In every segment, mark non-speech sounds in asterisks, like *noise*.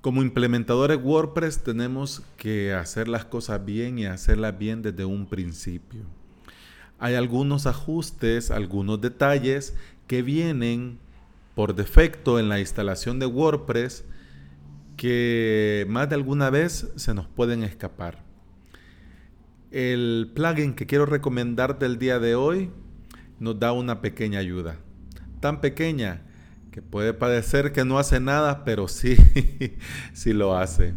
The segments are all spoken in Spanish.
Como implementadores WordPress tenemos que hacer las cosas bien y hacerlas bien desde un principio. Hay algunos ajustes, algunos detalles que vienen por defecto en la instalación de WordPress que más de alguna vez se nos pueden escapar. El plugin que quiero recomendar del día de hoy nos da una pequeña ayuda. Tan pequeña puede parecer que no hace nada, pero sí, *laughs* sí lo hace.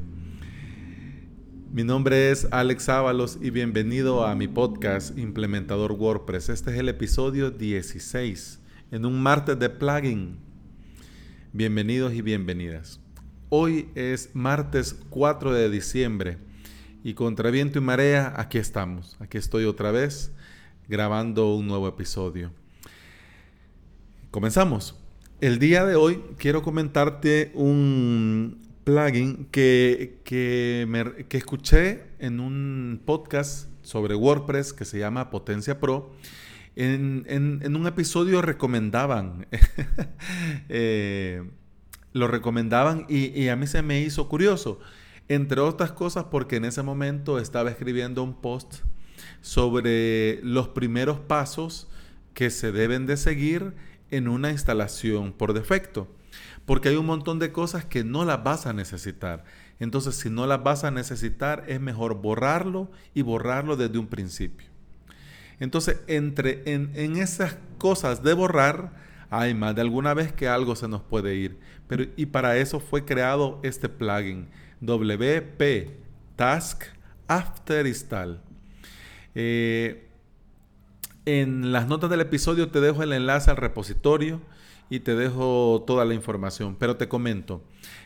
Mi nombre es Alex Ábalos y bienvenido a mi podcast Implementador WordPress. Este es el episodio 16 en un martes de plugin. Bienvenidos y bienvenidas. Hoy es martes 4 de diciembre y contra viento y marea aquí estamos. Aquí estoy otra vez grabando un nuevo episodio. Comenzamos. El día de hoy quiero comentarte un plugin que, que, escuché en un podcast sobre WordPress que se llama Potencia Pro. En, un episodio recomendaban, *laughs* eh, lo recomendaban y, y a mí se me hizo curioso. Entre otras cosas porque en ese momento estaba escribiendo un post sobre los primeros pasos que se deben de seguir en una instalación por defecto. Porque hay un montón de cosas que no las vas a necesitar. Entonces, si no las vas a necesitar, es mejor borrarlo y borrarlo desde un principio. Entonces, entre en, esas cosas de borrar, hay más de alguna vez que algo se nos puede ir. Pero, y para eso fue creado este plugin WP Task After Install. Eh, en las notas del episodio te dejo el enlace al repositorio y te dejo toda la información. Pero te comento,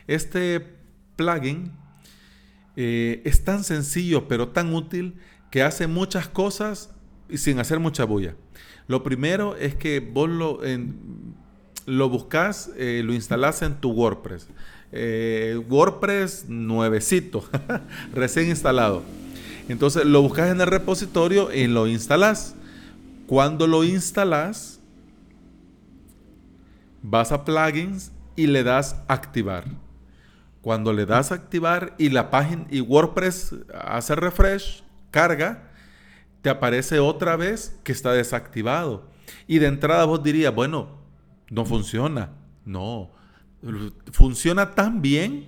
este plugin eh, es tan sencillo pero tan útil que hace muchas cosas sin hacer mucha bulla. Lo primero es que vos lo, lo buscas, eh, lo instalas en tu WordPress. WordPress nuevecito, *laughs* recién instalado. Entonces lo buscas en el repositorio y lo instalas. Cuando lo instalas, vas a plugins y le das activar. Cuando le das activar y la página y WordPress hace refresh, carga, te aparece otra vez que está desactivado. Y de entrada vos dirías, bueno, no funciona. No, funciona tan bien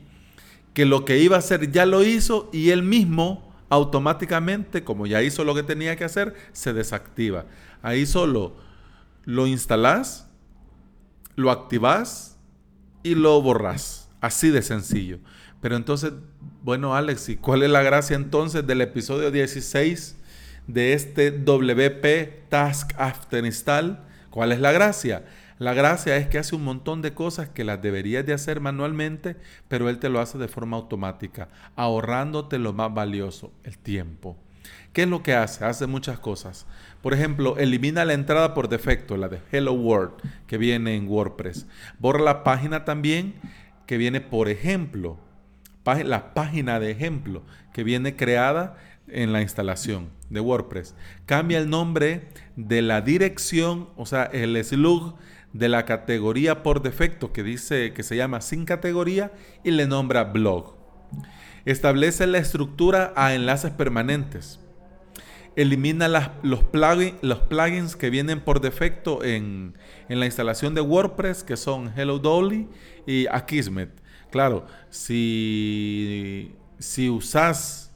que lo que iba a hacer ya lo hizo y él mismo automáticamente, como ya hizo lo que tenía que hacer, se desactiva. Ahí solo lo instalás, lo activás y lo borrás. Así de sencillo. Pero entonces, bueno, Alex, ¿y cuál es la gracia entonces del episodio 16 de este WP Task After Install? ¿Cuál es la gracia? La gracia es que hace un montón de cosas que las deberías de hacer manualmente, pero Él te lo hace de forma automática, ahorrándote lo más valioso, el tiempo. ¿Qué es lo que hace? Hace muchas cosas. Por ejemplo, elimina la entrada por defecto, la de Hello World, que viene en WordPress. Borra la página también, que viene, por ejemplo, la página de ejemplo, que viene creada en la instalación de WordPress. Cambia el nombre de la dirección, o sea, el slug de la categoría por defecto que dice que se llama sin categoría y le nombra blog. Establece la estructura a enlaces permanentes. Elimina los, los, plugins que vienen por defecto en, la instalación de WordPress, que son Hello Dolly y Akismet. Claro, si, si usas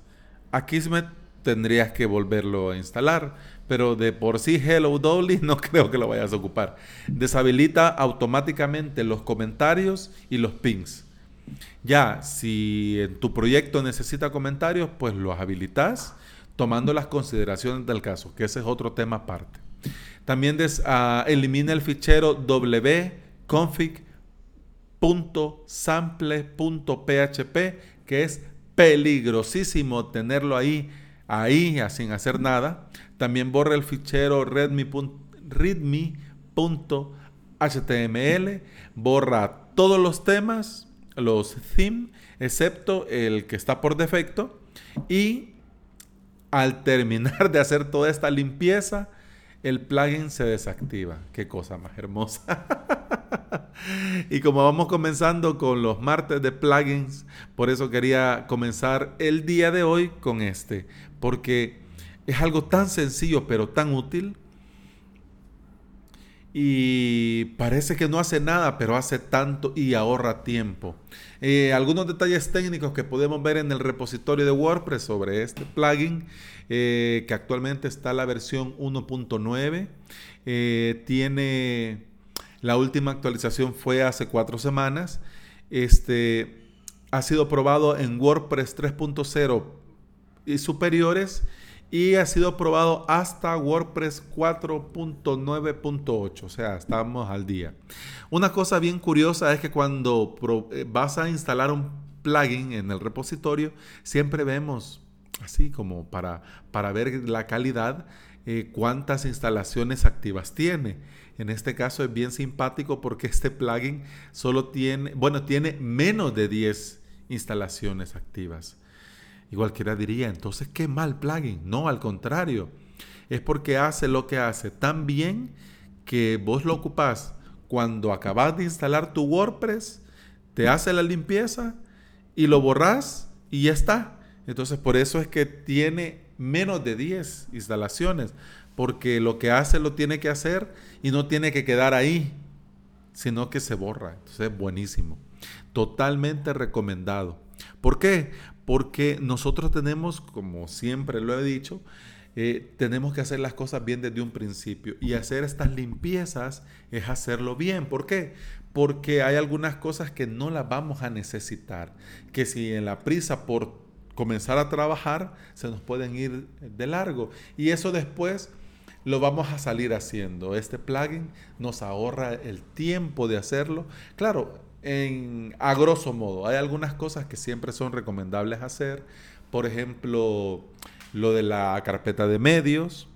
Akismet, tendrías que volverlo a instalar pero de por sí Hello Dolly *laughs* no creo que lo vayas a ocupar. Deshabilita automáticamente los comentarios y los pings. Ya, si en tu proyecto necesita comentarios, pues los habilitas tomando las consideraciones del caso, que ese es otro tema aparte. También ah, elimina el fichero wconfig.sample.php, que es peligrosísimo tenerlo ahí, ahí, sin hacer nada. También borra el fichero readme.html, borra todos los temas, los themes, excepto el que está por defecto. Y al terminar de hacer toda esta limpieza, el plugin se desactiva. Qué cosa más hermosa. *laughs* y como vamos comenzando con los martes de plugins, por eso quería comenzar el día de hoy con este, porque es algo tan sencillo pero tan útil. Y parece que no hace nada, pero hace tanto y ahorra tiempo. Eh, algunos detalles técnicos que podemos ver en el repositorio de WordPress sobre este plugin, eh, que actualmente está la versión 1.9. Eh, tiene la última actualización fue hace cuatro semanas. Este ha sido probado en WordPress 3.0 y superiores y ha sido probado hasta WordPress 4.9.8, o sea, estamos al día. Una cosa bien curiosa es que cuando eh, vas a instalar un plugin en el repositorio, siempre vemos, así como para, para ver la calidad, eh, cuántas instalaciones activas tiene. En este caso es bien simpático porque este plugin solo tiene, bueno, tiene menos de 10 instalaciones activas. Y cualquiera diría, entonces qué mal plugin. No, al contrario. Es porque hace lo que hace tan bien que vos lo ocupás cuando acabas de instalar tu WordPress, te hace la limpieza y lo borras y ya está. Entonces por eso es que tiene menos de 10 instalaciones, porque lo que hace lo tiene que hacer y no tiene que quedar ahí, sino que se borra. Entonces es buenísimo. Totalmente recomendado. ¿Por qué? Porque nosotros tenemos, como siempre lo he dicho, eh, tenemos que hacer las cosas bien desde un principio y hacer estas limpiezas es hacerlo bien. ¿Por qué? Porque hay algunas cosas que no las vamos a necesitar, que si en la prisa por comenzar a trabajar se nos pueden ir de largo y eso después lo vamos a salir haciendo. Este plugin nos ahorra el tiempo de hacerlo. Claro, en, a grosso modo, hay algunas cosas que siempre son recomendables hacer. Por ejemplo, lo de la carpeta de medios.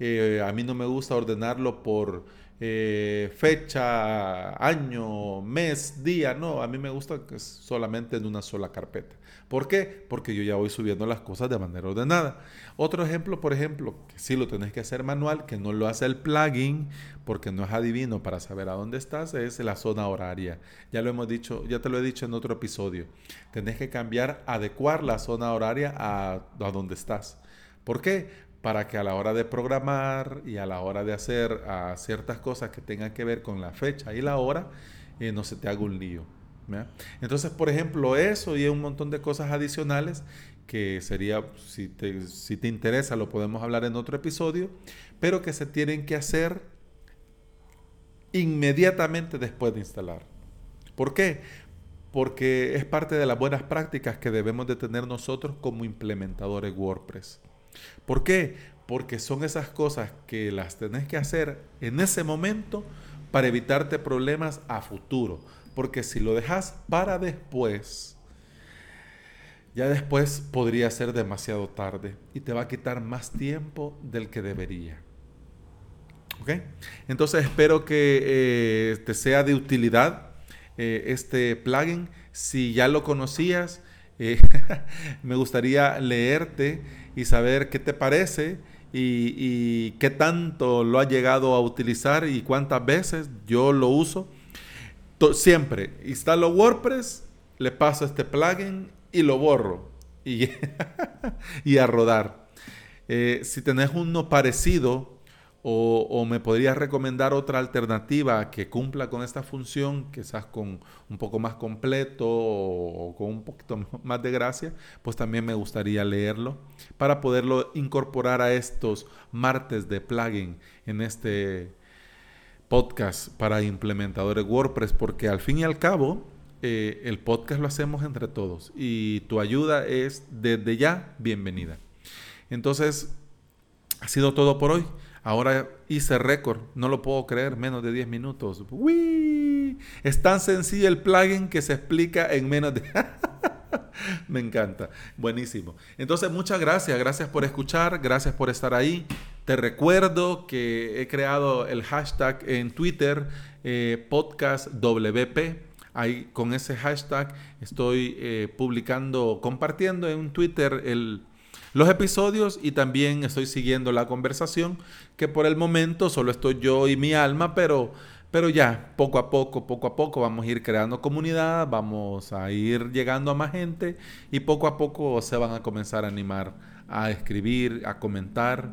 Eh, a mí no me gusta ordenarlo por eh, fecha, año, mes, día. No, a mí me gusta que solamente en una sola carpeta. ¿Por qué? Porque yo ya voy subiendo las cosas de manera ordenada. Otro ejemplo, por ejemplo, que sí lo tenés que hacer manual, que no lo hace el plugin, porque no es adivino para saber a dónde estás, es la zona horaria. Ya lo hemos dicho, ya te lo he dicho en otro episodio. Tenés que cambiar, adecuar la zona horaria a, a donde estás. ¿Por qué? Para que a la hora de programar y a la hora de hacer ciertas cosas que tengan que ver con la fecha y la hora, eh, no se te haga un lío. Entonces, por ejemplo, eso y un montón de cosas adicionales que sería, si te, si te interesa, lo podemos hablar en otro episodio, pero que se tienen que hacer inmediatamente después de instalar. ¿Por qué? Porque es parte de las buenas prácticas que debemos de tener nosotros como implementadores WordPress. ¿Por qué? Porque son esas cosas que las tenés que hacer en ese momento para evitarte problemas a futuro. Porque si lo dejas para después, ya después podría ser demasiado tarde y te va a quitar más tiempo del que debería. ¿Ok? Entonces espero que eh, te sea de utilidad eh, este plugin. Si ya lo conocías, eh, *laughs* me gustaría leerte y saber qué te parece y, qué tanto lo has llegado a utilizar y cuántas veces yo lo uso siempre instalo WordPress, le paso este plugin y lo borro. Y, *laughs* y a rodar. Eh, si tenés uno parecido o, me podrías recomendar otra alternativa que cumpla con esta función, quizás con un poco más completo o, con un poquito *laughs* más de gracia, pues también me gustaría leerlo para poderlo incorporar a estos martes de plugin en este podcast para implementadores WordPress, porque al fin y al cabo eh, el podcast lo hacemos entre todos y tu ayuda es desde ya bienvenida. Entonces, ha sido todo por hoy. Ahora hice récord, no lo puedo creer, menos de 10 minutos. ¡Uy! Es tan sencillo el plugin que se explica en menos de... *laughs* Me encanta, buenísimo. Entonces, muchas gracias, gracias por escuchar, gracias por estar ahí. Te recuerdo que he creado el hashtag en Twitter, eh, podcastwp. Ahí con ese hashtag estoy eh, publicando, compartiendo en Twitter el, los episodios y también estoy siguiendo la conversación, que por el momento solo estoy yo y mi alma, pero, pero ya, poco a poco, poco a poco vamos a ir creando comunidad, vamos a ir llegando a más gente y poco a poco se van a comenzar a animar a escribir, a comentar.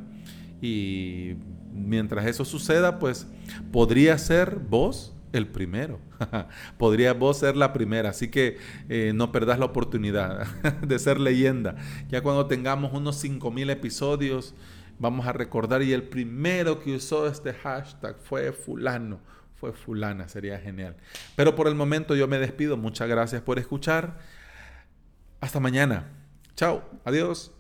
Y mientras eso suceda, pues podría ser vos el primero. *laughs* Podría vos ser la primera, así que eh, no perdás la oportunidad *laughs* de ser leyenda. Ya cuando tengamos unos 5000 episodios, vamos a recordar y el primero que usó este hashtag fue fulano, fue fulana, sería genial. Pero por el momento yo me despido, muchas gracias por escuchar. Hasta mañana. Chao, adiós.